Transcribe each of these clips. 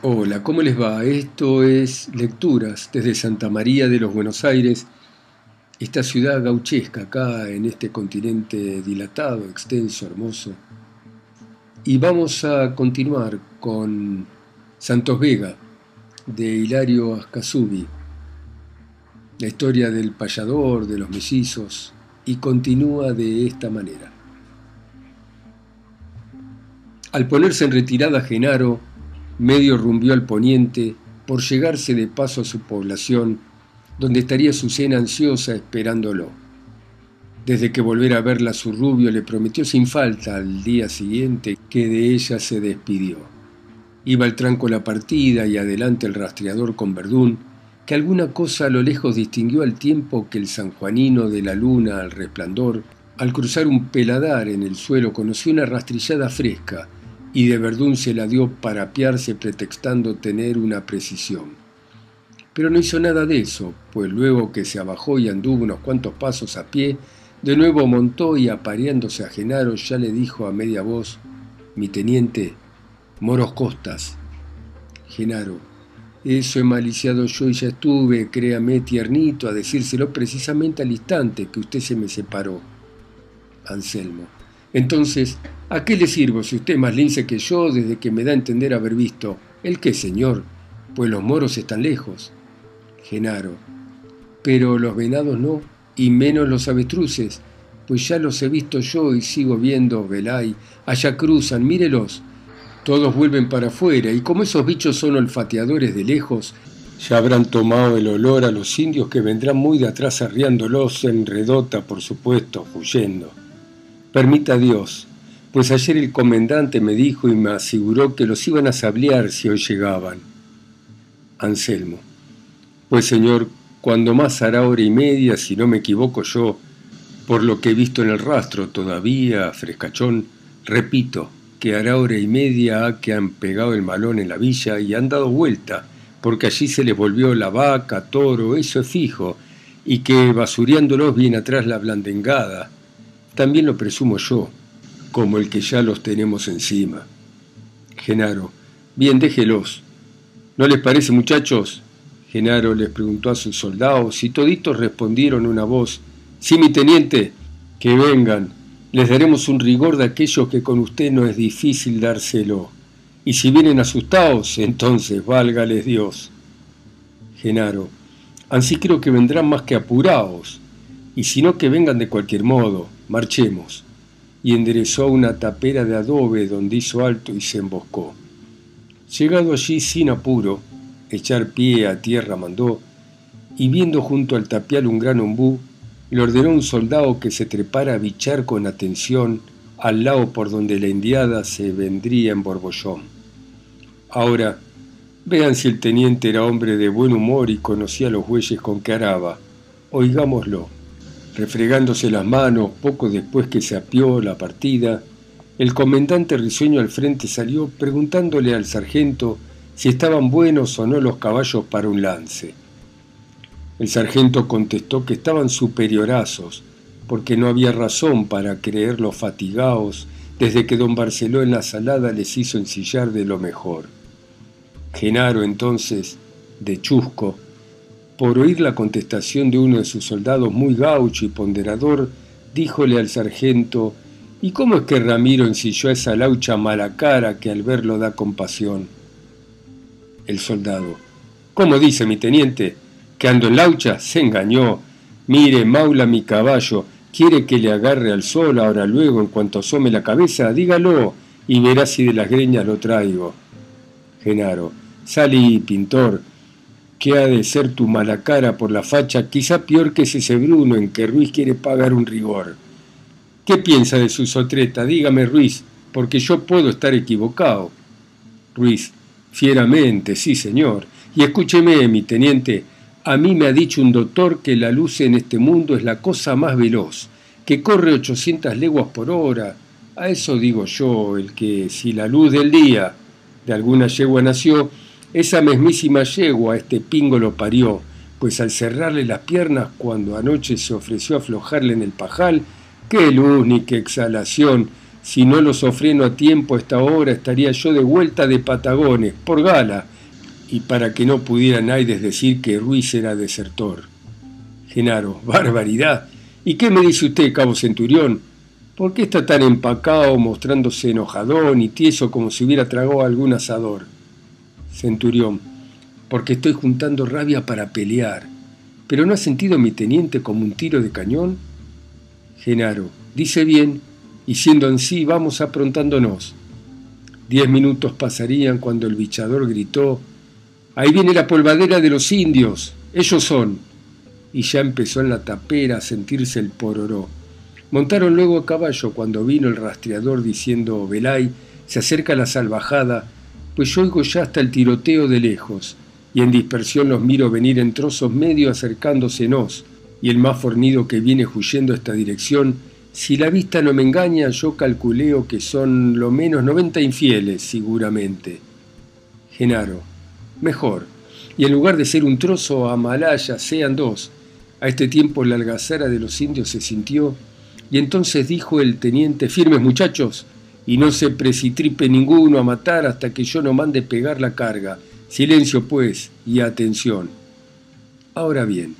Hola, ¿cómo les va? Esto es Lecturas desde Santa María de los Buenos Aires, esta ciudad gauchesca acá en este continente dilatado, extenso, hermoso. Y vamos a continuar con Santos Vega, de Hilario Ascasubi, la historia del payador, de los mellizos, y continúa de esta manera. Al ponerse en retirada Genaro, medio rumbió al poniente por llegarse de paso a su población, donde estaría su cena ansiosa esperándolo. Desde que volviera a verla su rubio le prometió sin falta al día siguiente que de ella se despidió. Iba el tranco la partida y adelante el rastreador con Verdún, que alguna cosa a lo lejos distinguió al tiempo que el sanjuanino de la luna al resplandor, al cruzar un peladar en el suelo, conoció una rastrillada fresca, y de Verdún se la dio para apiarse pretextando tener una precisión. Pero no hizo nada de eso, pues luego que se abajó y anduvo unos cuantos pasos a pie, de nuevo montó y apareándose a Genaro ya le dijo a media voz, mi teniente, Moros Costas. Genaro, eso he maliciado yo y ya estuve, créame, tiernito, a decírselo precisamente al instante que usted se me separó. Anselmo, entonces, ¿A qué le sirvo si usted es más lince que yo desde que me da a entender haber visto? ¿El qué, señor? Pues los moros están lejos. Genaro. Pero los venados no, y menos los avestruces, pues ya los he visto yo y sigo viendo, velay, allá cruzan, mírelos. Todos vuelven para afuera, y como esos bichos son olfateadores de lejos, ya habrán tomado el olor a los indios que vendrán muy de atrás arriándolos en redota, por supuesto, huyendo. Permita Dios, pues ayer el comandante me dijo y me aseguró que los iban a sablear si hoy llegaban. Anselmo. Pues señor, cuando más hará hora y media, si no me equivoco yo, por lo que he visto en el rastro todavía, frescachón, repito, que hará hora y media que han pegado el malón en la villa y han dado vuelta, porque allí se les volvió la vaca, toro, eso es fijo, y que basureándolos viene atrás la blandengada. También lo presumo yo, como el que ya los tenemos encima. Genaro, bien, déjelos. ¿No les parece, muchachos? Genaro les preguntó a sus soldados y toditos respondieron una voz, sí, mi teniente, que vengan, les daremos un rigor de aquellos que con usted no es difícil dárselo. Y si vienen asustados, entonces válgales Dios. Genaro, ansí creo que vendrán más que apurados, y si no que vengan de cualquier modo, marchemos y enderezó una tapera de adobe donde hizo alto y se emboscó. Llegado allí sin apuro, echar pie a tierra mandó, y viendo junto al tapial un gran ombú, le ordenó a un soldado que se trepara a bichar con atención al lado por donde la indiada se vendría en borbollón. Ahora, vean si el teniente era hombre de buen humor y conocía los bueyes con que araba. Oigámoslo. Refregándose las manos poco después que se apió la partida, el comandante risueño al frente salió preguntándole al sargento si estaban buenos o no los caballos para un lance. El sargento contestó que estaban superiorazos, porque no había razón para creerlos fatigados desde que don Barceló en la salada les hizo ensillar de lo mejor. Genaro entonces, de chusco, por oír la contestación de uno de sus soldados muy gaucho y ponderador, díjole al sargento, ¿y cómo es que Ramiro ensilló a esa laucha mala cara que al verlo da compasión? El soldado, ¿cómo dice mi teniente? ¿Que ando en laucha? Se engañó. Mire, maula mi caballo, quiere que le agarre al sol ahora luego en cuanto asome la cabeza, dígalo, y verá si de las greñas lo traigo. Genaro, salí, pintor, que ha de ser tu mala cara por la facha, quizá peor que ese Bruno en que Ruiz quiere pagar un rigor. ¿Qué piensa de su sotreta? Dígame, Ruiz, porque yo puedo estar equivocado. Ruiz, fieramente, sí, señor. Y escúcheme, mi teniente, a mí me ha dicho un doctor que la luz en este mundo es la cosa más veloz, que corre 800 leguas por hora. A eso digo yo, el que si la luz del día de alguna yegua nació, esa mesmísima yegua este pingo lo parió, pues al cerrarle las piernas cuando anoche se ofreció a aflojarle en el pajal, qué luz ni qué exhalación, Si no lo sofreno a tiempo esta hora, estaría yo de vuelta de Patagones, por gala, y para que no pudiera nadie decir que Ruiz era desertor. Genaro, barbaridad. ¿Y qué me dice usted, cabo centurión? ¿Por qué está tan empacado, mostrándose enojadón y tieso como si hubiera tragado algún asador? Centurión, porque estoy juntando rabia para pelear. ¿Pero no ha sentido mi teniente como un tiro de cañón? Genaro, dice bien, y siendo así, vamos aprontándonos. Diez minutos pasarían cuando el bichador gritó, Ahí viene la polvadera de los indios, ellos son. Y ya empezó en la tapera a sentirse el pororó. Montaron luego a caballo cuando vino el rastreador diciendo, Velay, se acerca la salvajada, pues yo oigo ya hasta el tiroteo de lejos, y en dispersión los miro venir en trozos medio acercándosenos, y el más fornido que viene huyendo esta dirección, si la vista no me engaña, yo calculeo que son lo menos noventa infieles, seguramente. Genaro, mejor, y en lugar de ser un trozo a Malaya, sean dos. A este tiempo la algazara de los indios se sintió, y entonces dijo el teniente, firmes muchachos, y no se precitripe ninguno a matar hasta que yo no mande pegar la carga. Silencio, pues, y atención. Ahora bien,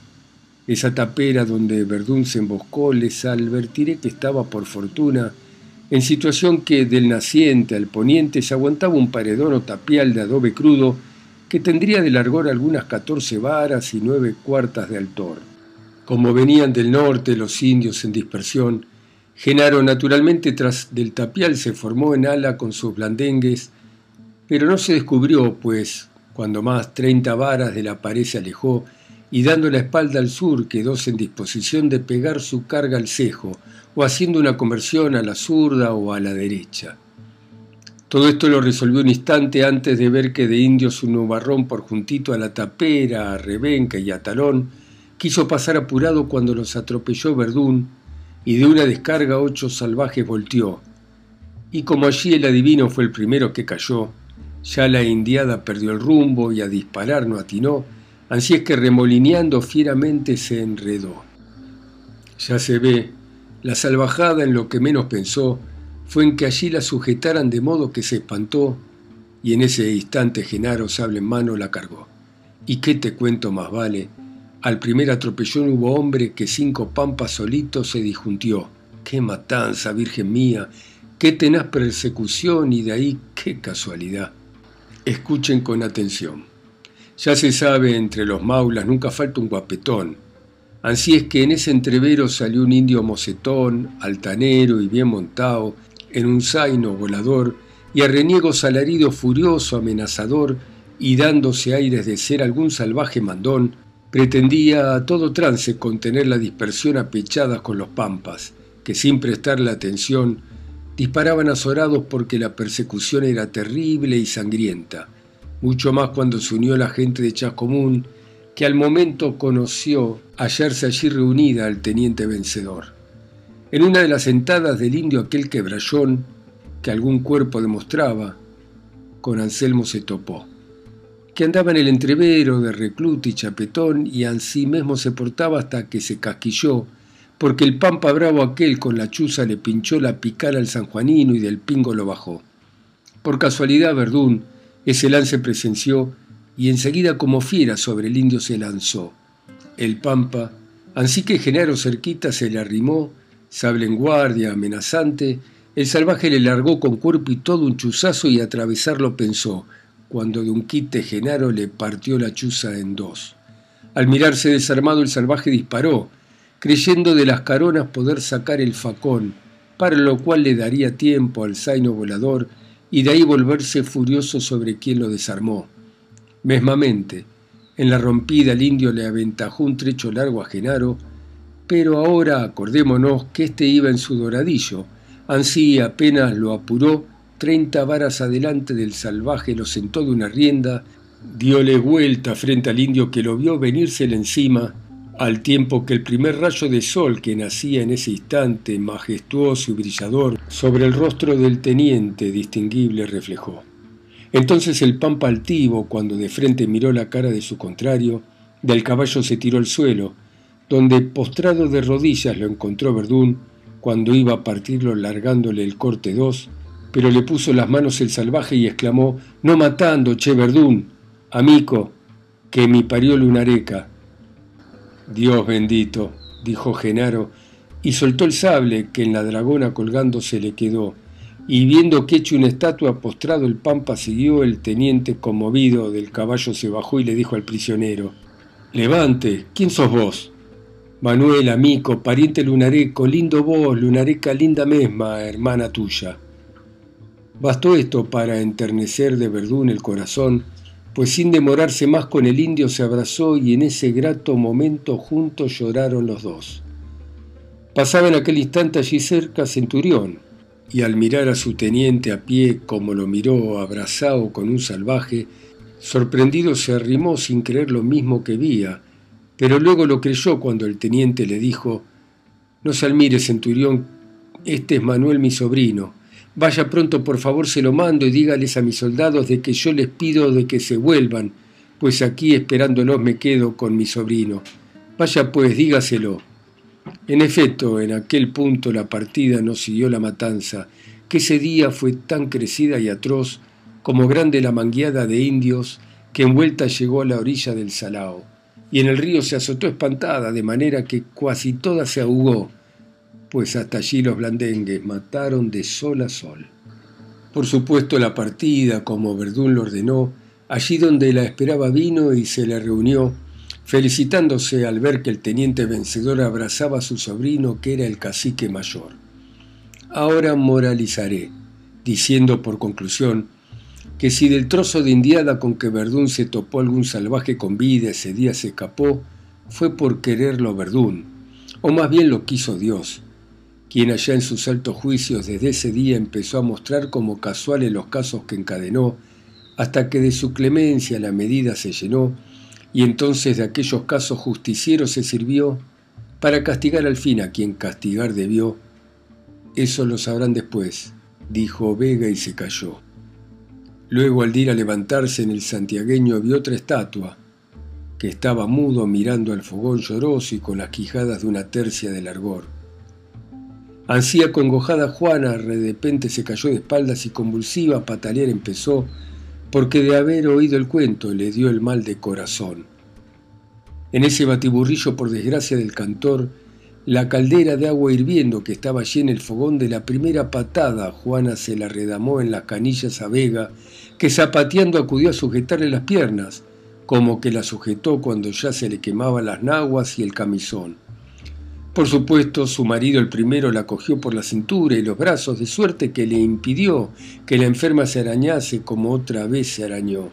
esa tapera donde Verdún se emboscó, les advertiré que estaba por fortuna en situación que del naciente al poniente se aguantaba un paredón o tapial de adobe crudo que tendría de largor algunas catorce varas y nueve cuartas de altor. Como venían del norte los indios en dispersión, Genaro naturalmente tras del tapial se formó en ala con sus blandengues, pero no se descubrió, pues cuando más treinta varas de la pared se alejó y dando la espalda al sur quedóse en disposición de pegar su carga al cejo o haciendo una conversión a la zurda o a la derecha. Todo esto lo resolvió un instante antes de ver que de indios un nubarrón por juntito a la tapera, a Rebenca y a Talón quiso pasar apurado cuando los atropelló Verdún y de una descarga ocho salvajes volteó. Y como allí el adivino fue el primero que cayó, ya la indiada perdió el rumbo y a disparar no atinó, así es que remolineando fieramente se enredó. Ya se ve, la salvajada en lo que menos pensó fue en que allí la sujetaran de modo que se espantó y en ese instante Genaro sable en mano la cargó. ¿Y qué te cuento más vale? Al primer atropellón hubo hombre que cinco pampas solitos se disjuntió. ¡Qué matanza, Virgen mía! ¡Qué tenaz persecución! Y de ahí, ¡qué casualidad! Escuchen con atención. Ya se sabe, entre los maulas nunca falta un guapetón. Así es que en ese entrevero salió un indio mocetón, altanero y bien montado, en un zaino volador, y a reniego salarido furioso, amenazador, y dándose aires de ser algún salvaje mandón, pretendía a todo trance contener la dispersión a pechadas con los pampas, que sin prestarle atención disparaban azorados porque la persecución era terrible y sangrienta, mucho más cuando se unió la gente de Chascomún, que al momento conoció hallarse allí reunida al teniente vencedor. En una de las sentadas del indio aquel quebrayón, que algún cuerpo demostraba, con Anselmo se topó que andaba en el entrevero de recluta y chapetón y ansí mismo se portaba hasta que se casquilló, porque el pampa bravo aquel con la chuza le pinchó la picara al sanjuanino y del pingo lo bajó. Por casualidad Verdún ese lance presenció y enseguida como fiera sobre el indio se lanzó. El pampa, ansí que Genaro cerquita se le arrimó, sable en guardia, amenazante, el salvaje le largó con cuerpo y todo un chuzazo y atravesarlo pensó, cuando de un quite Genaro le partió la chuza en dos. Al mirarse desarmado el salvaje disparó, creyendo de las caronas poder sacar el facón, para lo cual le daría tiempo al zaino volador y de ahí volverse furioso sobre quien lo desarmó. Mesmamente, en la rompida el indio le aventajó un trecho largo a Genaro, pero ahora acordémonos que éste iba en su doradillo, ansí apenas lo apuró, treinta varas adelante del salvaje lo sentó de una rienda, diole vuelta frente al indio que lo vio venírsele encima, al tiempo que el primer rayo de sol que nacía en ese instante, majestuoso y brillador, sobre el rostro del teniente distinguible reflejó. Entonces el pampa altivo, cuando de frente miró la cara de su contrario, del caballo se tiró al suelo, donde postrado de rodillas lo encontró Verdún, cuando iba a partirlo largándole el corte dos, pero le puso las manos el salvaje y exclamó, no matando, che verdún, amico, que mi parió lunareca. Dios bendito, dijo Genaro, y soltó el sable que en la dragona colgando se le quedó, y viendo que hecho una estatua postrado el pampa siguió, el teniente conmovido del caballo se bajó y le dijo al prisionero, Levante, ¿quién sos vos? Manuel, amico, pariente lunareco, lindo vos, lunareca linda mesma, hermana tuya. Bastó esto para enternecer de Verdún el corazón, pues sin demorarse más con el indio se abrazó y en ese grato momento juntos lloraron los dos. Pasaba en aquel instante allí cerca Centurión, y al mirar a su teniente a pie como lo miró abrazado con un salvaje, sorprendido se arrimó sin creer lo mismo que vía, pero luego lo creyó cuando el teniente le dijo, No se almire, Centurión, este es Manuel mi sobrino, Vaya pronto, por favor, se lo mando y dígales a mis soldados de que yo les pido de que se vuelvan, pues aquí esperándolos me quedo con mi sobrino. Vaya pues, dígaselo. En efecto, en aquel punto la partida no siguió la matanza, que ese día fue tan crecida y atroz como grande la mangueada de indios que envuelta llegó a la orilla del Salao, y en el río se azotó espantada, de manera que casi toda se ahogó, pues hasta allí los blandengues mataron de sol a sol. Por supuesto la partida, como Verdún lo ordenó, allí donde la esperaba vino y se le reunió, felicitándose al ver que el teniente vencedor abrazaba a su sobrino que era el cacique mayor. Ahora moralizaré, diciendo por conclusión que si del trozo de indiada con que Verdún se topó algún salvaje con vida ese día se escapó, fue por quererlo Verdún, o más bien lo quiso Dios, quien allá en sus altos juicios desde ese día empezó a mostrar como casuales los casos que encadenó, hasta que de su clemencia la medida se llenó, y entonces de aquellos casos justicieros se sirvió para castigar al fin a quien castigar debió. Eso lo sabrán después, dijo Vega y se cayó. Luego al ir a levantarse en el santiagueño vio otra estatua, que estaba mudo mirando al fogón lloroso y con las quijadas de una tercia de largor. Ansía congojada Juana, de repente se cayó de espaldas y convulsiva a patalear empezó, porque de haber oído el cuento le dio el mal de corazón. En ese batiburrillo, por desgracia del cantor, la caldera de agua hirviendo que estaba allí en el fogón de la primera patada, Juana se la redamó en las canillas a Vega, que zapateando acudió a sujetarle las piernas, como que la sujetó cuando ya se le quemaban las naguas y el camisón. Por supuesto, su marido el primero la cogió por la cintura y los brazos, de suerte que le impidió que la enferma se arañase como otra vez se arañó.